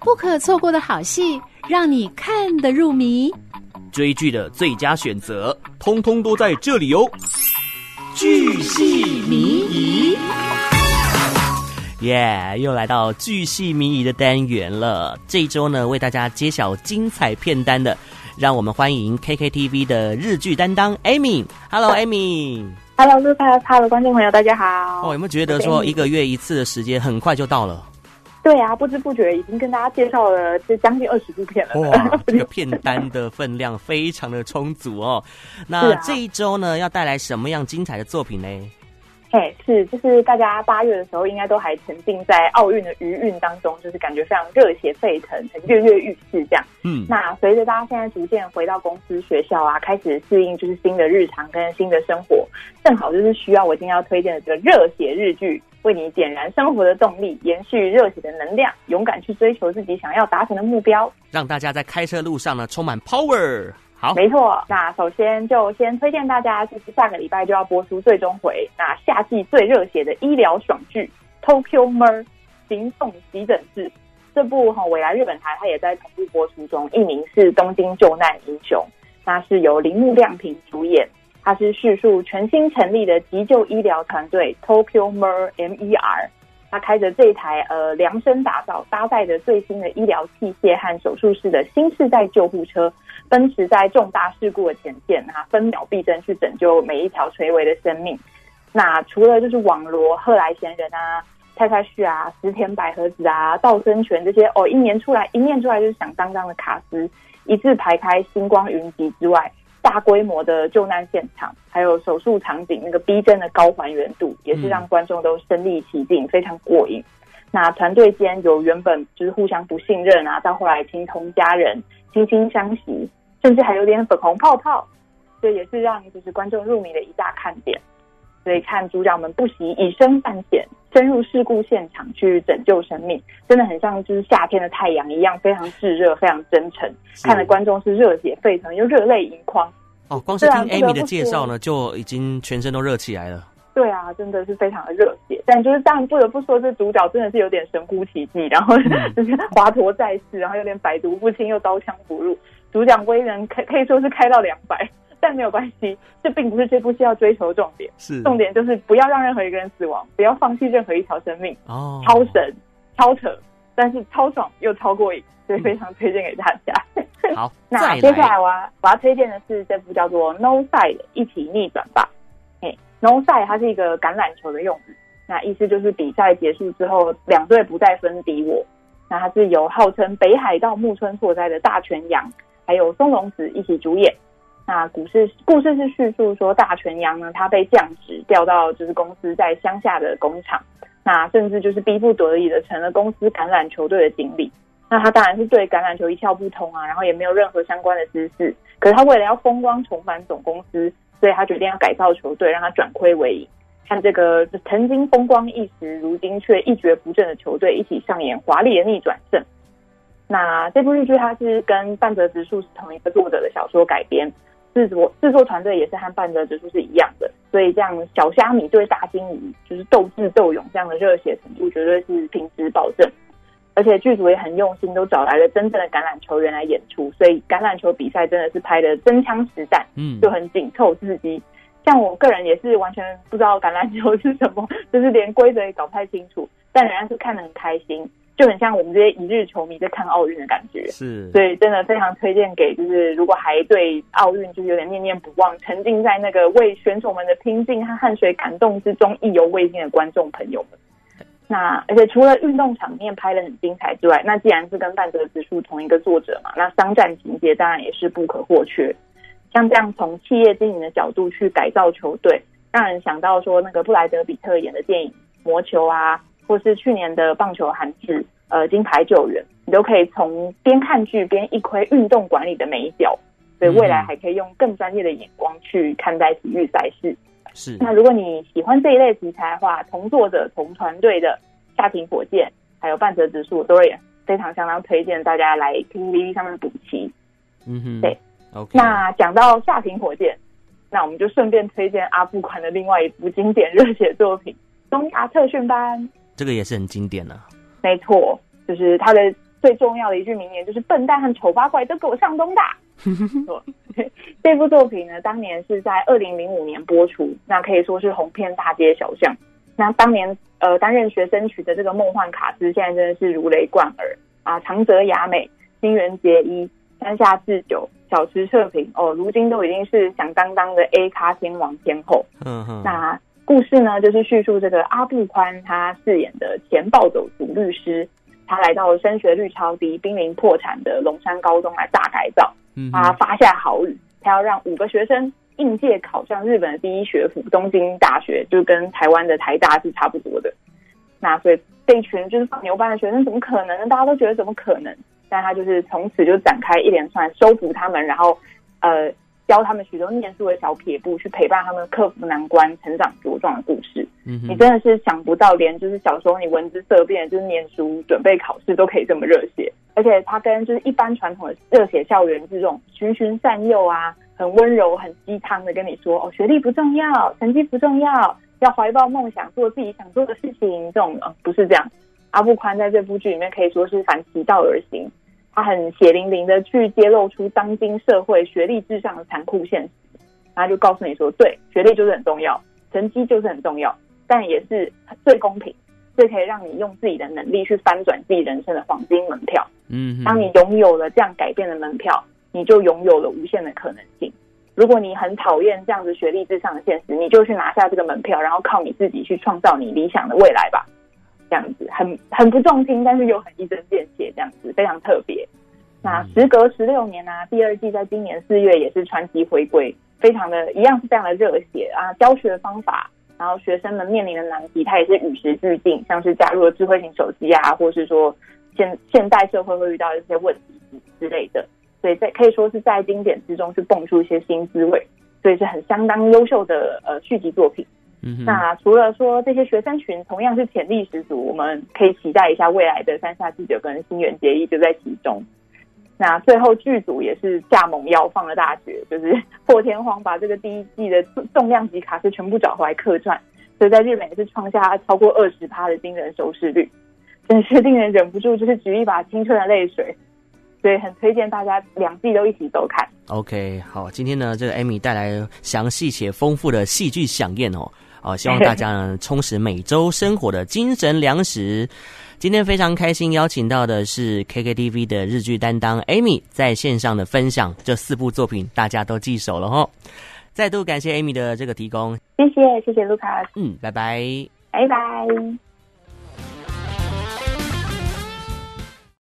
不可错过的好戏，让你看得入迷。追剧的最佳选择，通通都在这里哦！剧系迷疑，耶！又来到剧系迷疑的单元了。这一周呢，为大家揭晓精彩片单的，让我们欢迎 KKTV 的日剧担当 Amy。Hello，Amy。Hello，Lucas，Hello，观众朋友，大家好。哦，有没有觉得说一个月一次的时间很快就到了？对啊，不知不觉已经跟大家介绍了这将近二十部片了。哇，这个片单的分量非常的充足哦。那这一周呢，要带来什么样精彩的作品呢？哎，是，就是大家八月的时候应该都还沉浸在奥运的余韵当中，就是感觉非常热血沸腾，很跃跃欲试这样。嗯，那随着大家现在逐渐回到公司、学校啊，开始适应就是新的日常跟新的生活，正好就是需要我今天要推荐的这个热血日剧，为你点燃生活的动力，延续热血的能量，勇敢去追求自己想要达成的目标，让大家在开车路上呢充满 power。好，没错。那首先就先推荐大家，就是下个礼拜就要播出最终回，那夏季最热血的医疗爽剧《Tokyo Mer 行动急诊室》这部哈未来日本台它也在同步播出中，译名是《东京救难英雄》，那是由铃木亮平主演，它是叙述全新成立的急救医疗团队 Tokyo Mer MER。他开着这台呃量身打造、搭载着最新的医疗器械和手术室的新世代救护车，奔驰在重大事故的前线，啊，分秒必争去拯救每一条垂危的生命。那除了就是网罗贺来贤人啊、太太旭啊、石田百合子啊、道生泉这些哦，一年出来一念出来就是响当当的卡司，一字排开，星光云集之外。大规模的救难现场，还有手术场景那个逼真的高还原度，也是让观众都身临其境，非常过瘾。那团队间有原本就是互相不信任啊，到后来情同家人，惺惺相惜，甚至还有点粉红泡泡，这也是让就是观众入迷的一大看点。所以看主角们不惜以身犯险，深入事故现场去拯救生命，真的很像就是夏天的太阳一样，非常炙热，非常真诚。看的观众是热血沸腾又热泪盈眶。哦，光是听 Amy 的介绍呢，就已经全身都热起来了。对啊，真的是非常的热血。但就是当然不得不说，这主角真的是有点神乎其技，然后 就是华佗在世，然后有点百毒不侵又刀枪不入，主讲威能可可以说是开到两百。但没有关系，这并不是这部戏要追求的重点。是重点就是不要让任何一个人死亡，不要放弃任何一条生命。哦，超神、超扯，但是超爽又超过瘾，所以非常推荐给大家。嗯、好，那接下来我要我要推荐的是这部叫做《No Side》，一起逆转吧。哎，No Side 它是一个橄榄球的用语，那意思就是比赛结束之后，两队不再分敌我。那它是由号称北海道木村拓哉的大泉洋，还有松隆子一起主演。那故事故事是叙述说，大泉洋呢，他被降职调到就是公司在乡下的工厂，那甚至就是逼不得已的成了公司橄榄球队的经理。那他当然是对橄榄球一窍不通啊，然后也没有任何相关的知识。可是他为了要风光重返总公司，所以他决定要改造球队，让他转亏为盈，看这个曾经风光一时，如今却一蹶不振的球队一起上演华丽的逆转胜。那这部日剧它是跟半泽直树是同一个作者的小说改编。制作制作团队也是和半泽直树是一样的，所以这样小虾米对大鲸鱼就是斗智斗勇这样的热血程度绝对是品质保证，而且剧组也很用心，都找来了真正的橄榄球员来演出，所以橄榄球比赛真的是拍的真枪实弹，嗯，就很紧凑刺激。像我个人也是完全不知道橄榄球是什么，就是连规则也搞不太清楚，但仍然是看得很开心。就很像我们这些一日球迷在看奥运的感觉，是，所以真的非常推荐给就是如果还对奥运就是有点念念不忘，沉浸在那个为选手们的拼劲和汗水感动之中意犹未尽的观众朋友们。那而且除了运动场面拍的很精彩之外，那既然是跟半泽直树同一个作者嘛，那商战情节当然也是不可或缺。像这样从企业经营的角度去改造球队，让人想到说那个布莱德比特演的电影《魔球》啊。或是去年的棒球韩剧，呃，金牌救援，你都可以从边看剧边一窥运动管理的美角，所以未来还可以用更专业的眼光去看待体育赛事。是。那如果你喜欢这一类题材的话，同作者同团队的夏庭火箭，还有半泽直树，都也非常相当推荐大家来 KTV 上面补齐。嗯哼，对。OK。那讲到夏庭火箭，那我们就顺便推荐阿部宽的另外一部经典热血作品《东亚特训班》。这个也是很经典的。没错，就是他的最重要的一句名言，就是“笨蛋和丑八怪都给我上东大”。这部作品呢，当年是在二零零五年播出，那可以说是红遍大街小巷。那当年呃担任学生曲的这个梦幻卡司，现在真的是如雷贯耳啊！长泽雅美、新垣结衣、山下智久、小池彻平哦，如今都已经是响当当的 A 咖天王天后。嗯哼。那故事呢，就是叙述这个阿布宽他饰演的前暴走族律师，他来到了升学率超低、濒临破产的龙山高中来大改造。嗯，他发下豪语，他要让五个学生应届考上日本的第一学府东京大学，就跟台湾的台大是差不多的。那所以这一群就是放牛班的学生，怎么可能呢？大家都觉得怎么可能？但他就是从此就展开一连串收服他们，然后呃。教他们许多念书的小撇步，去陪伴他们克服难关、成长茁壮的故事。嗯，你真的是想不到，连就是小时候你闻之色变，就是念书准备考试都可以这么热血。而且他跟就是一般传统的热血校园这种循循善诱啊，很温柔、很鸡汤的跟你说哦，学历不重要，成绩不重要，要怀抱梦想，做自己想做的事情。这种呃不是这样。阿部宽在这部剧里面可以说是反其道而行。他很血淋淋的去揭露出当今社会学历至上的残酷现实，然后就告诉你说，对，学历就是很重要，成绩就是很重要，但也是最公平，最可以让你用自己的能力去翻转自己人生的黄金门票。嗯，当你拥有了这样改变的门票，你就拥有了无限的可能性。如果你很讨厌这样子学历至上的现实，你就去拿下这个门票，然后靠你自己去创造你理想的未来吧。这样子很很不重听，但是又很一针见血，这样子非常特别。那时隔十六年啊，第二季在今年四月也是传奇回归，非常的一样是非常的热血啊。教学方法，然后学生们面临的难题，它也是与时俱进，像是加入了智慧型手机啊，或是说现现代社会会遇到一些问题之类的，所以在可以说是在经典之中去蹦出一些新滋味，所以是很相当优秀的呃续集作品。嗯、那除了说这些学生群同样是潜力十足，我们可以期待一下未来的三下智久跟新垣结衣就在其中。那最后剧组也是下猛药放了大绝，就是 破天荒把这个第一季的重量级卡司全部找回来客串，所以在日本也是创下超过二十趴的惊人收视率，真是令人忍不住就是举一把青春的泪水。所以很推荐大家两季都一起收看。OK，好，今天呢这个 Amy 带来详细且丰富的戏剧饗宴哦。哦，希望大家呢 充实每周生活的精神粮食。今天非常开心邀请到的是 KKTV 的日剧担当 Amy 在线上的分享，这四部作品大家都记熟了哦。再度感谢 Amy 的这个提供，谢谢谢谢卢卡，嗯，拜拜，拜拜。